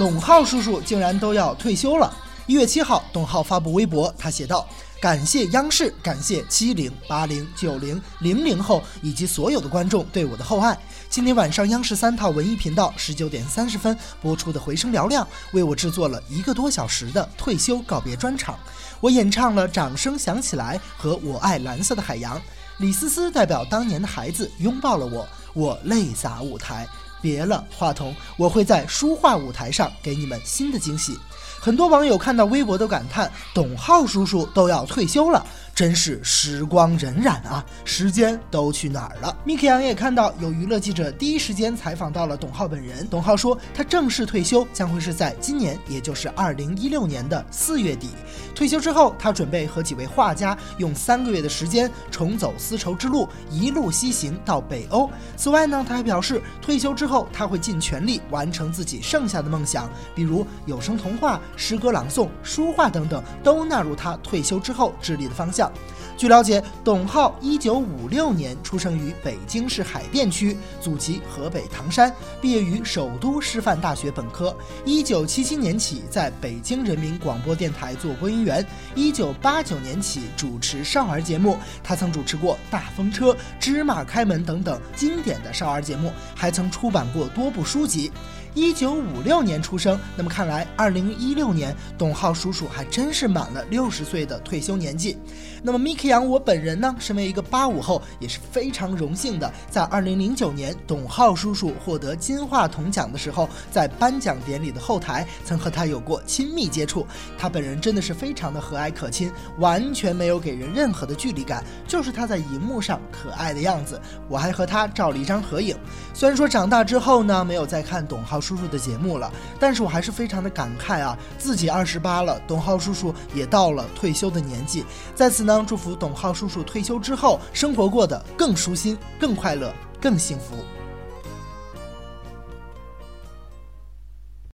董浩叔叔竟然都要退休了。一月七号，董浩发布微博，他写道：“感谢央视，感谢七零、八零、九零、零零后以及所有的观众对我的厚爱。今天晚上，央视三套文艺频道十九点三十分播出的《回声嘹亮》，为我制作了一个多小时的退休告别专场。我演唱了《掌声响起来》和《我爱蓝色的海洋》。李思思代表当年的孩子拥抱了我，我泪洒舞台。别了，话筒，我会在书画舞台上给你们新的惊喜。”很多网友看到微博都感叹：“董浩叔叔都要退休了。”真是时光荏苒啊，时间都去哪儿了？Miki 也看到有娱乐记者第一时间采访到了董浩本人。董浩说，他正式退休将会是在今年，也就是二零一六年的四月底。退休之后，他准备和几位画家用三个月的时间重走丝绸之路，一路西行到北欧。此外呢，他还表示，退休之后他会尽全力完成自己剩下的梦想，比如有声童话、诗歌朗诵、书画等等，都纳入他退休之后致力的方向。据了解，董浩一九五六年出生于北京市海淀区，祖籍河北唐山，毕业于首都师范大学本科。一九七七年起在北京人民广播电台做播音员，一九八九年起主持少儿节目。他曾主持过《大风车》《芝麻开门》等等经典的少儿节目，还曾出版过多部书籍。一九五六年出生，那么看来二零一六年董浩叔叔还真是满了六十岁的退休年纪。那么 Miki 杨我本人呢，身为一个八五后，也是非常荣幸的，在二零零九年董浩叔叔获得金话筒奖的时候，在颁奖典礼的后台曾和他有过亲密接触。他本人真的是非常的和蔼可亲，完全没有给人任何的距离感，就是他在荧幕上可爱的样子。我还和他照了一张合影。虽然说长大之后呢，没有再看董浩。叔叔的节目了，但是我还是非常的感慨啊，自己二十八了，董浩叔叔也到了退休的年纪，在此呢，祝福董浩叔叔退休之后生活过得更舒心、更快乐、更幸福。